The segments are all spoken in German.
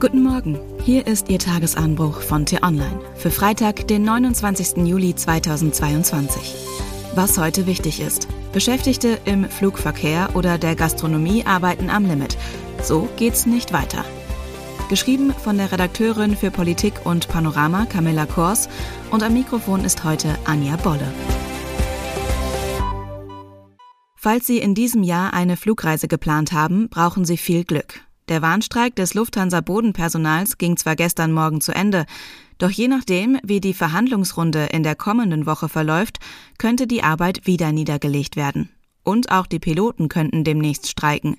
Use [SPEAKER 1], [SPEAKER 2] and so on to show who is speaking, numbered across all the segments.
[SPEAKER 1] Guten Morgen, hier ist Ihr Tagesanbruch von T-Online für Freitag, den 29. Juli 2022. Was heute wichtig ist. Beschäftigte im Flugverkehr oder der Gastronomie arbeiten am Limit. So geht's nicht weiter. Geschrieben von der Redakteurin für Politik und Panorama Camilla Kors und am Mikrofon ist heute Anja Bolle. Falls Sie in diesem Jahr eine Flugreise geplant haben, brauchen Sie viel Glück. Der Warnstreik des Lufthansa-Bodenpersonals ging zwar gestern Morgen zu Ende, doch je nachdem, wie die Verhandlungsrunde in der kommenden Woche verläuft, könnte die Arbeit wieder niedergelegt werden. Und auch die Piloten könnten demnächst streiken.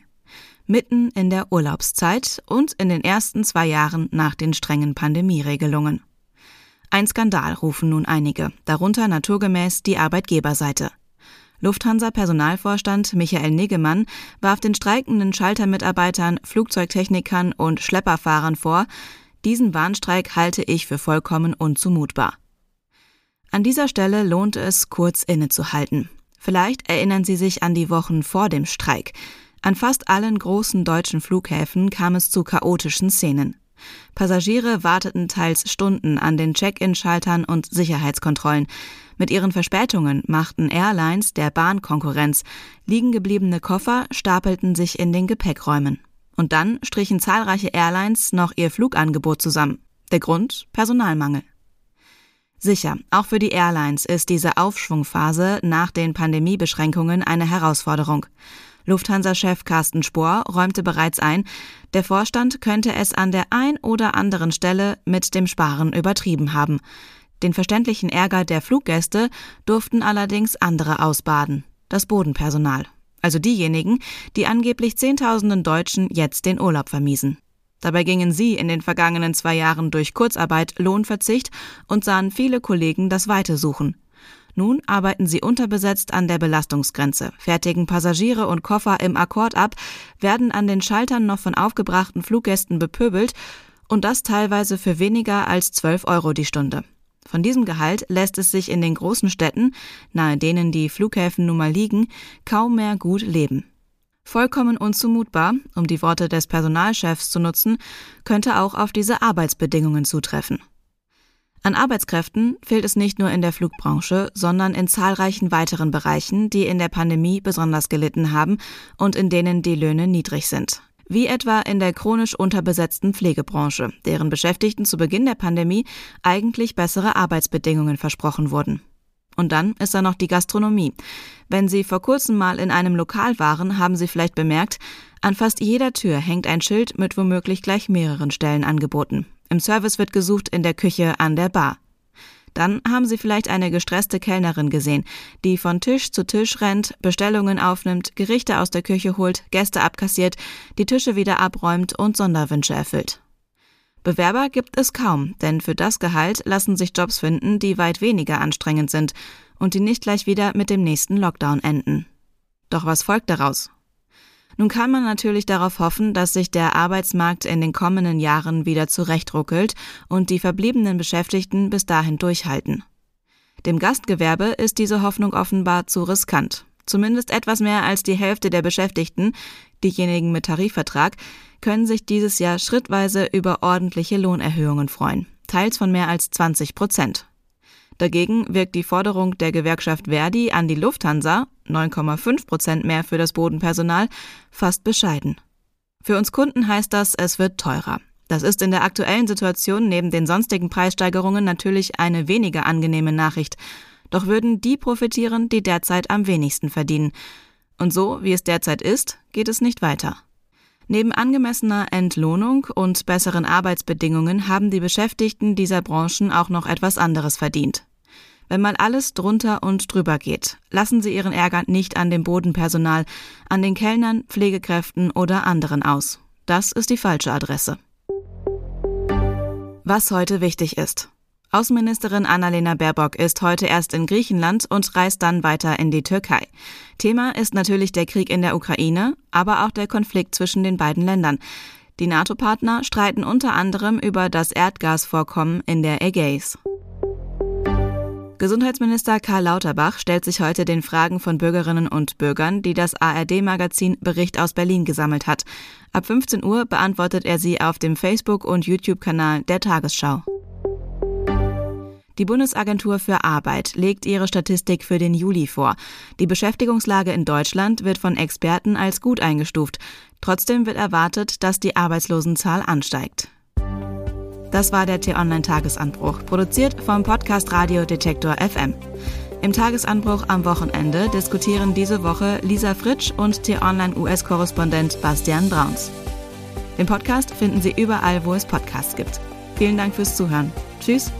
[SPEAKER 1] Mitten in der Urlaubszeit und in den ersten zwei Jahren nach den strengen Pandemieregelungen. Ein Skandal rufen nun einige, darunter naturgemäß die Arbeitgeberseite. Lufthansa-Personalvorstand Michael Niggemann warf den streikenden Schaltermitarbeitern, Flugzeugtechnikern und Schlepperfahrern vor, diesen Warnstreik halte ich für vollkommen unzumutbar. An dieser Stelle lohnt es, kurz innezuhalten. Vielleicht erinnern Sie sich an die Wochen vor dem Streik. An fast allen großen deutschen Flughäfen kam es zu chaotischen Szenen. Passagiere warteten teils Stunden an den Check-in-Schaltern und Sicherheitskontrollen. Mit ihren Verspätungen machten Airlines der Bahnkonkurrenz. Liegen gebliebene Koffer stapelten sich in den Gepäckräumen. Und dann strichen zahlreiche Airlines noch ihr Flugangebot zusammen. Der Grund? Personalmangel. Sicher, auch für die Airlines ist diese Aufschwungphase nach den Pandemiebeschränkungen eine Herausforderung. Lufthansa-Chef Carsten Spohr räumte bereits ein, der Vorstand könnte es an der ein oder anderen Stelle mit dem Sparen übertrieben haben. Den verständlichen Ärger der Fluggäste durften allerdings andere ausbaden, das Bodenpersonal, also diejenigen, die angeblich Zehntausenden Deutschen jetzt den Urlaub vermiesen. Dabei gingen sie in den vergangenen zwei Jahren durch Kurzarbeit, Lohnverzicht und sahen viele Kollegen das Weite suchen. Nun arbeiten sie unterbesetzt an der Belastungsgrenze, fertigen Passagiere und Koffer im Akkord ab, werden an den Schaltern noch von aufgebrachten Fluggästen bepöbelt und das teilweise für weniger als 12 Euro die Stunde. Von diesem Gehalt lässt es sich in den großen Städten, nahe denen die Flughäfen nun mal liegen, kaum mehr gut leben. Vollkommen unzumutbar, um die Worte des Personalchefs zu nutzen, könnte auch auf diese Arbeitsbedingungen zutreffen. An Arbeitskräften fehlt es nicht nur in der Flugbranche, sondern in zahlreichen weiteren Bereichen, die in der Pandemie besonders gelitten haben und in denen die Löhne niedrig sind. Wie etwa in der chronisch unterbesetzten Pflegebranche, deren Beschäftigten zu Beginn der Pandemie eigentlich bessere Arbeitsbedingungen versprochen wurden. Und dann ist da noch die Gastronomie. Wenn Sie vor kurzem mal in einem Lokal waren, haben Sie vielleicht bemerkt, an fast jeder Tür hängt ein Schild mit womöglich gleich mehreren Stellen angeboten. Im Service wird gesucht, in der Küche, an der Bar. Dann haben Sie vielleicht eine gestresste Kellnerin gesehen, die von Tisch zu Tisch rennt, Bestellungen aufnimmt, Gerichte aus der Küche holt, Gäste abkassiert, die Tische wieder abräumt und Sonderwünsche erfüllt. Bewerber gibt es kaum, denn für das Gehalt lassen sich Jobs finden, die weit weniger anstrengend sind und die nicht gleich wieder mit dem nächsten Lockdown enden. Doch was folgt daraus? Nun kann man natürlich darauf hoffen, dass sich der Arbeitsmarkt in den kommenden Jahren wieder zurechtruckelt und die verbliebenen Beschäftigten bis dahin durchhalten. Dem Gastgewerbe ist diese Hoffnung offenbar zu riskant. Zumindest etwas mehr als die Hälfte der Beschäftigten, diejenigen mit Tarifvertrag, können sich dieses Jahr schrittweise über ordentliche Lohnerhöhungen freuen, teils von mehr als 20 Prozent. Dagegen wirkt die Forderung der Gewerkschaft Verdi an die Lufthansa 9,5 Prozent mehr für das Bodenpersonal fast bescheiden. Für uns Kunden heißt das, es wird teurer. Das ist in der aktuellen Situation neben den sonstigen Preissteigerungen natürlich eine weniger angenehme Nachricht. Doch würden die profitieren, die derzeit am wenigsten verdienen. Und so, wie es derzeit ist, geht es nicht weiter. Neben angemessener Entlohnung und besseren Arbeitsbedingungen haben die Beschäftigten dieser Branchen auch noch etwas anderes verdient. Wenn mal alles drunter und drüber geht, lassen Sie Ihren Ärger nicht an dem Bodenpersonal, an den Kellnern, Pflegekräften oder anderen aus. Das ist die falsche Adresse. Was heute wichtig ist. Außenministerin Annalena Baerbock ist heute erst in Griechenland und reist dann weiter in die Türkei. Thema ist natürlich der Krieg in der Ukraine, aber auch der Konflikt zwischen den beiden Ländern. Die NATO-Partner streiten unter anderem über das Erdgasvorkommen in der Ägäis. Gesundheitsminister Karl Lauterbach stellt sich heute den Fragen von Bürgerinnen und Bürgern, die das ARD-Magazin Bericht aus Berlin gesammelt hat. Ab 15 Uhr beantwortet er sie auf dem Facebook- und YouTube-Kanal der Tagesschau. Die Bundesagentur für Arbeit legt ihre Statistik für den Juli vor. Die Beschäftigungslage in Deutschland wird von Experten als gut eingestuft. Trotzdem wird erwartet, dass die Arbeitslosenzahl ansteigt. Das war der T-Online-Tagesanbruch, produziert vom Podcast Radio Detektor FM. Im Tagesanbruch am Wochenende diskutieren diese Woche Lisa Fritsch und T-Online-US-Korrespondent Bastian Brauns. Den Podcast finden Sie überall, wo es Podcasts gibt. Vielen Dank fürs Zuhören. Tschüss